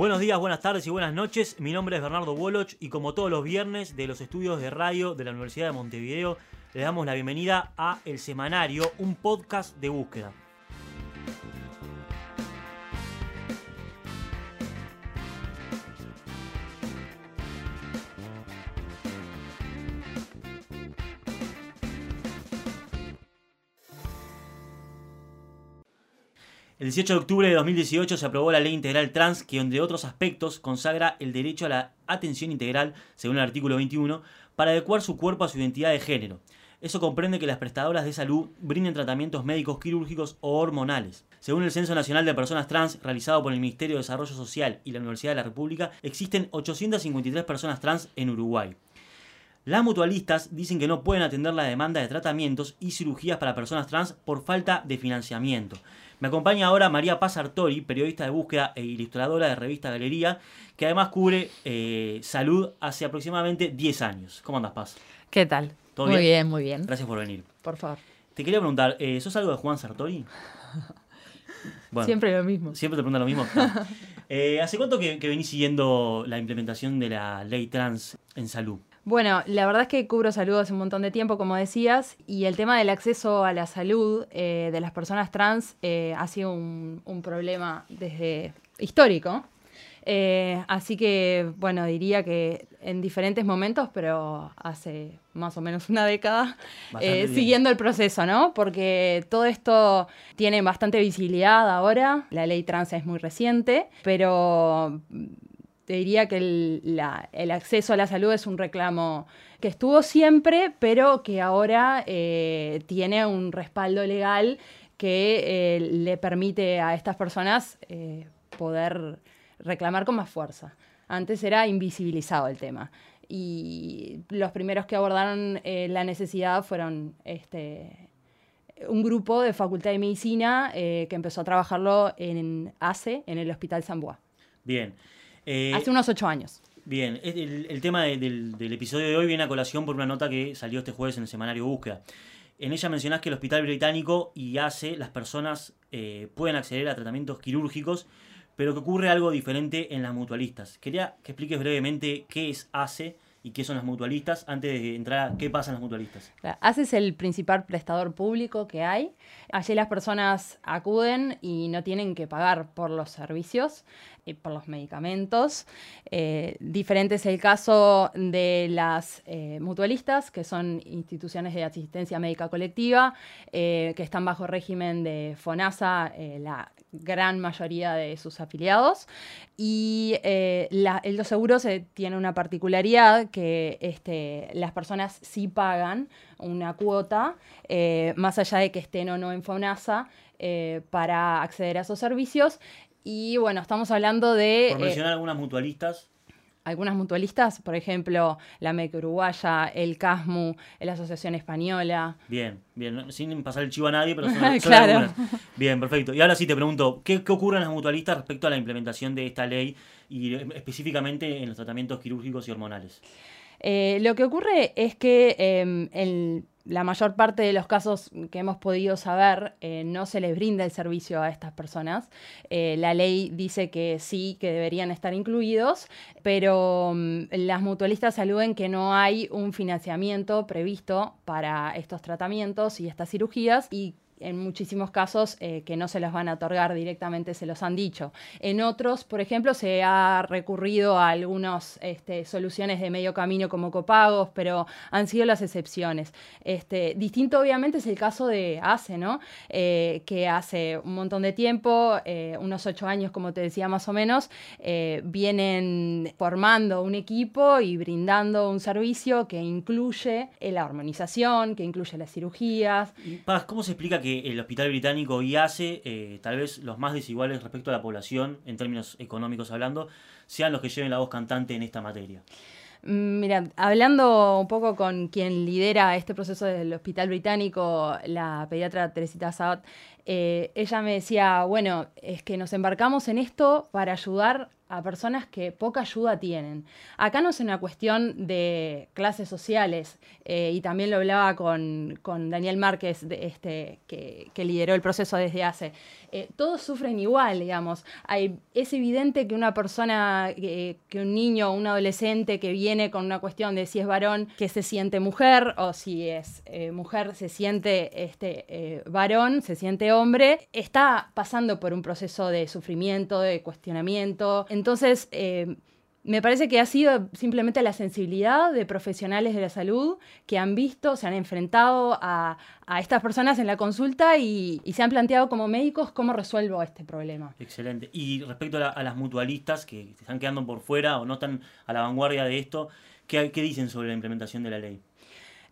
Buenos días, buenas tardes y buenas noches. Mi nombre es Bernardo Woloch y como todos los viernes de los estudios de radio de la Universidad de Montevideo, le damos la bienvenida a El Semanario, un podcast de búsqueda. El 18 de octubre de 2018 se aprobó la Ley Integral Trans que, entre otros aspectos, consagra el derecho a la atención integral, según el artículo 21, para adecuar su cuerpo a su identidad de género. Eso comprende que las prestadoras de salud brinden tratamientos médicos quirúrgicos o hormonales. Según el Censo Nacional de Personas Trans, realizado por el Ministerio de Desarrollo Social y la Universidad de la República, existen 853 personas trans en Uruguay. Las mutualistas dicen que no pueden atender la demanda de tratamientos y cirugías para personas trans por falta de financiamiento. Me acompaña ahora María Paz Artori, periodista de búsqueda e ilustradora de revista Galería, que además cubre eh, salud hace aproximadamente 10 años. ¿Cómo andas, Paz? ¿Qué tal? muy bien? muy bien. Gracias por venir. Por favor. Te quería preguntar, eh, ¿sos algo de Juan Sartori? siempre lo mismo. Siempre te preguntan lo mismo. Eh, ¿Hace cuánto que venís siguiendo la implementación de la ley trans en salud? Bueno, la verdad es que cubro salud hace un montón de tiempo, como decías, y el tema del acceso a la salud eh, de las personas trans eh, ha sido un, problema desde histórico. Eh, así que, bueno, diría que en diferentes momentos, pero hace más o menos una década, siguiendo el proceso, ¿no? Porque todo esto tiene bastante visibilidad ahora, la ley trans es muy reciente, pero te diría que el, acceso a la salud es un reclamo que estuvo siempre, pero que ahora eh, tiene un respaldo legal que eh, le permite a estas personas eh, poder reclamar con más fuerza. Antes era invisibilizado el tema. Y los primeros que abordaron la necesidad fueron este, un grupo de Facultad de Medicina que empezó a trabajarlo en ACE, en el Hospital San. Bien. Eh, Hace unos ocho años. Bien, el, tema del, episodio de hoy viene a colación por una nota que salió este jueves en el semanario Búsqueda. En ella mencionás que el Hospital Británico y ACE, las personas eh, pueden acceder a tratamientos quirúrgicos, pero que ocurre algo diferente en las mutualistas. Quería que expliques brevemente qué es ACE y qué son las mutualistas antes de entrar a qué pasa en las mutualistas. ACE es el principal prestador público que hay. Allí las personas acuden y no tienen que pagar por los servicios y por los medicamentos. Eh, diferente es el caso de las eh, mutualistas, que son instituciones de asistencia médica colectiva, eh, que están bajo régimen de FONASA, la gran mayoría de sus afiliados. Y los seguros tienen una particularidad que este, las personas sí pagan una cuota, más allá de que estén o no en FONASA, para acceder a esos servicios. Y bueno, estamos hablando de... Por eh, mencionar algunas mutualistas. Algunas mutualistas, por ejemplo, la MEC Uruguaya, el CASMU, la Asociación Española. Bien, bien, sin pasar el chivo a nadie, pero son, claro. Bien, perfecto. Y ahora sí te pregunto, ¿qué, ¿qué ocurre en las mutualistas respecto a la implementación de esta ley y eh, específicamente en los tratamientos quirúrgicos y hormonales? Eh, lo que ocurre es que em, la mayor parte de los casos que hemos podido saber eh, no se les brinda el servicio a estas personas. Eh, la ley dice que sí, que deberían estar incluidos, pero mm, las mutualistas aluden que no hay un financiamiento previsto para estos tratamientos y estas cirugías y en muchísimos casos eh, que no se los van a otorgar directamente se los han dicho. En otros, por ejemplo, se ha recurrido a algunas este, soluciones de medio camino como copagos, pero han sido las excepciones. Este, distinto obviamente es el caso de ACE, ¿no? Eh, que hace un montón de tiempo, eh, unos ocho años como te decía más o menos, vienen formando un equipo y brindando un servicio que incluye la armonización, que incluye las cirugías. Paz, ¿cómo se explica que el Hospital Británico y ACE, eh, tal vez los más desiguales respecto a la población, en términos económicos hablando, sean los que lleven la voz cantante en esta materia. Mm, mira, hablando un poco con quien lidera este proceso del Hospital Británico, la pediatra Teresita Sabat, eh, ella me decía, bueno, es que nos embarcamos en esto para ayudar a personas que poca ayuda tienen. Acá no es una cuestión de clases sociales, eh, y también lo hablaba con, Daniel Márquez, de este, que, lideró el proceso desde hace. Eh, todos sufren igual, digamos. Hay, es evidente que una persona, que un niño o un adolescente que viene con una cuestión de si es varón, que se siente mujer, o si es eh, mujer, se siente este, varón, se siente hombre, está pasando por un proceso de sufrimiento, de cuestionamiento. Entonces, eh, me parece que ha sido simplemente la sensibilidad de profesionales de la salud que han visto, se han enfrentado a, estas personas en la consulta y, se han planteado como médicos cómo resuelvo este problema. Excelente. Y respecto a, las mutualistas que están quedando por fuera o no están a la vanguardia de esto, qué dicen sobre la implementación de la ley?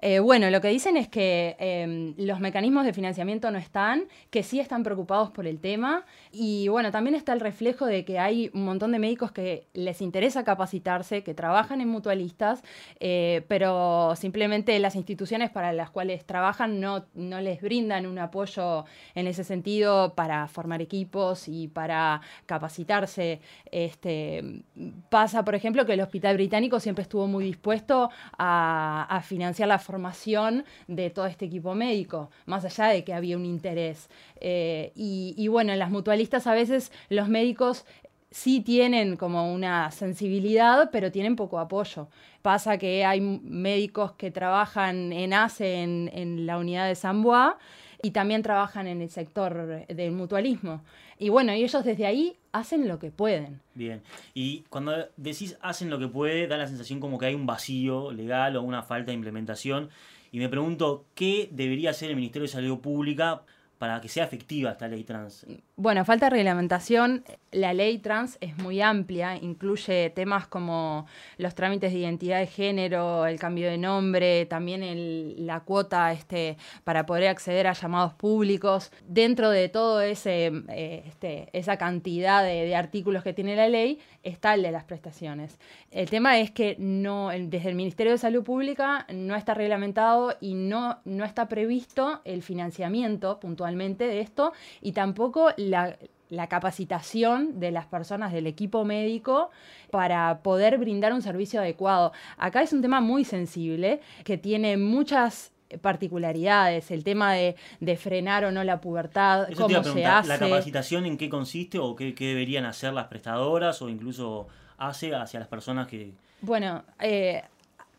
Eh, bueno, lo que dicen es que em, los mecanismos de financiamiento no están, que sí están preocupados por el tema y bueno, también está el reflejo de que hay un montón de médicos que les interesa capacitarse, que trabajan en mutualistas, eh, pero simplemente las instituciones para las cuales trabajan no, no les brindan un apoyo en ese sentido para formar equipos y para capacitarse. Este, pasa, por ejemplo, que el Hospital Británico siempre estuvo muy dispuesto a, a financiar la formación de todo este equipo médico, más allá de que había un interés. Eh, y, bueno, en las mutualistas a veces los médicos sí tienen como una sensibilidad, pero tienen poco apoyo. Pasa que hay médicos que trabajan en ACE, en, la unidad de San Bois, y también trabajan en el sector del mutualismo. Y bueno, ellos desde ahí hacen lo que pueden. Bien, y cuando decís hacen lo que puede, da la sensación como que hay un vacío legal o una falta de implementación. Y me pregunto, ¿qué debería hacer el Ministerio de Salud Pública para que sea efectiva esta ley trans? Bueno, falta de reglamentación. La ley trans es muy amplia, incluye temas como los trámites de identidad de género, el cambio de nombre, también la cuota este, para poder acceder a llamados públicos. Dentro de todo eh, este, esa cantidad de, artículos que tiene la ley está el de las prestaciones. El tema es que no, desde el Ministerio de Salud Pública no está reglamentado y no, no está previsto el financiamiento de esto y tampoco la, capacitación de las personas del equipo médico para poder brindar un servicio adecuado. Acá es un tema muy sensible que tiene muchas particularidades, el tema de, frenar o no la pubertad, cómo se hace. ¿La capacitación en qué consiste o qué, deberían hacer las prestadoras o incluso hace hacia las personas que... Bueno, eh,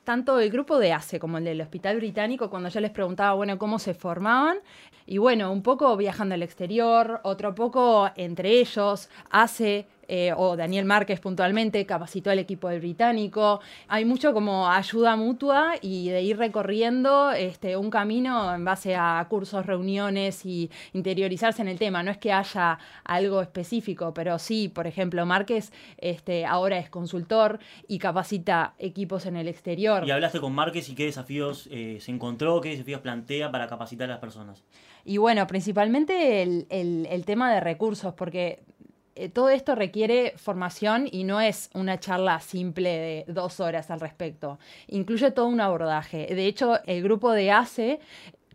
tanto el grupo de ACE como el del Hospital Británico, cuando yo les preguntaba, bueno, cómo se formaban, y bueno, un poco viajando al exterior, otro poco entre ellos, ACE eh, o Daniel Márquez puntualmente capacitó al equipo del británico. Hay mucho como ayuda mutua y de ir recorriendo este, un camino en base a cursos, reuniones y interiorizarse en el tema. No es que haya algo específico, pero sí, por ejemplo, Márquez este, ahora es consultor y capacita equipos en el exterior. ¿Y hablaste con Márquez y qué desafíos eh, se encontró, qué desafíos plantea para capacitar a las personas? Y bueno, principalmente el, el tema de recursos, porque eh, todo esto requiere formación y no es una charla simple de dos horas al respecto. Incluye todo un abordaje. De hecho, el grupo de ACE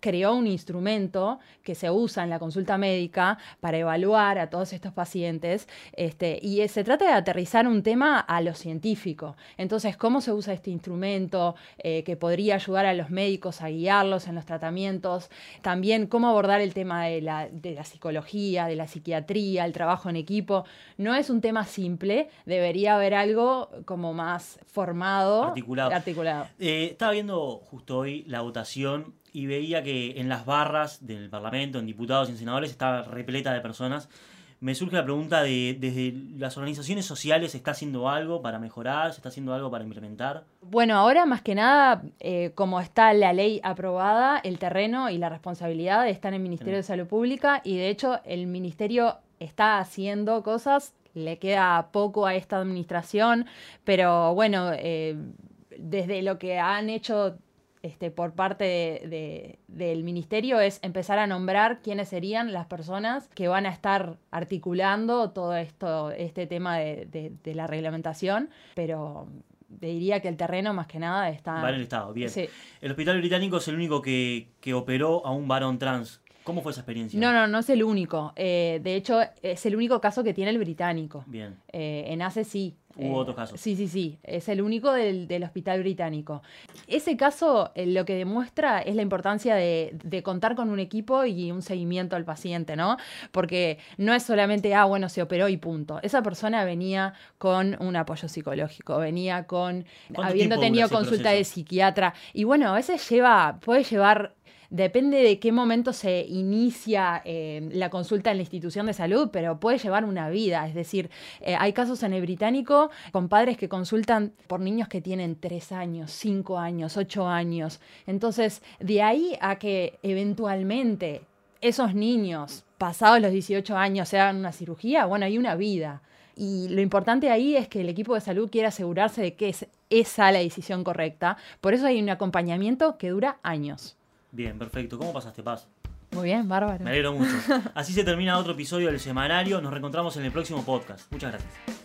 creó un instrumento que se usa en la consulta médica para evaluar a todos estos pacientes este, y se trata de aterrizar un tema a lo científico. Entonces, ¿cómo se usa este instrumento eh, que podría ayudar a los médicos a guiarlos en los tratamientos? También cómo abordar el tema de la, psicología, de la psiquiatría, el trabajo en equipo. No es un tema simple, debería haber algo como más formado, articulado. Eh, estaba viendo justo hoy la votación y veía que en las barras del Parlamento, en diputados y en senadores, estaba repleta de personas. Me surge la pregunta de, desde las organizaciones sociales, ¿se está haciendo algo para mejorar? ¿Se está haciendo algo para implementar? Bueno, ahora más que nada, eh, como está la ley aprobada, el terreno y la responsabilidad están en el Ministerio de Salud Pública y de hecho el Ministerio está haciendo cosas, le queda poco a esta administración, pero bueno, eh, desde lo que han hecho este, por parte del ministerio es empezar a nombrar quiénes serían las personas que van a estar articulando todo esto, este tema de, la reglamentación, pero diría que el terreno más que nada está... Va en el Estado, bien. El Hospital Británico es el único que, que operó a un varón trans ¿Cómo fue esa experiencia? No, no, no es el único. Eh, de hecho, es el único caso que tiene el británico. Bien. Eh, en ACE sí. Hubo Eh, otros casos. Sí, sí, sí. Es el único del, del hospital británico. Ese caso eh, lo que demuestra es la importancia de, de contar con un equipo y un seguimiento al paciente, ¿no? Porque no es solamente, ah, bueno, se operó y punto. Esa persona venía con un apoyo psicológico, venía con, ¿Cuánto habiendo tenido consulta de psiquiatra. Y bueno, a veces lleva, puede llevar Depende de qué momento se inicia eh, la consulta en la institución de salud, pero puede llevar una vida. Es decir, eh, hay casos en el británico con padres que consultan por niños que tienen 3 años, 5 años, 8 años. Entonces, de ahí a que eventualmente esos niños, pasados los 18 años, se hagan una cirugía, bueno, hay una vida. Y lo importante ahí es que el equipo de salud quiera asegurarse de que es esa la decisión correcta. Por eso hay un acompañamiento que dura años. Bien, perfecto. ¿Cómo pasaste, Paz? Muy bien, bárbaro. Me alegro mucho. Así se termina otro episodio del semanario. Nos reencontramos en el próximo podcast. Muchas gracias.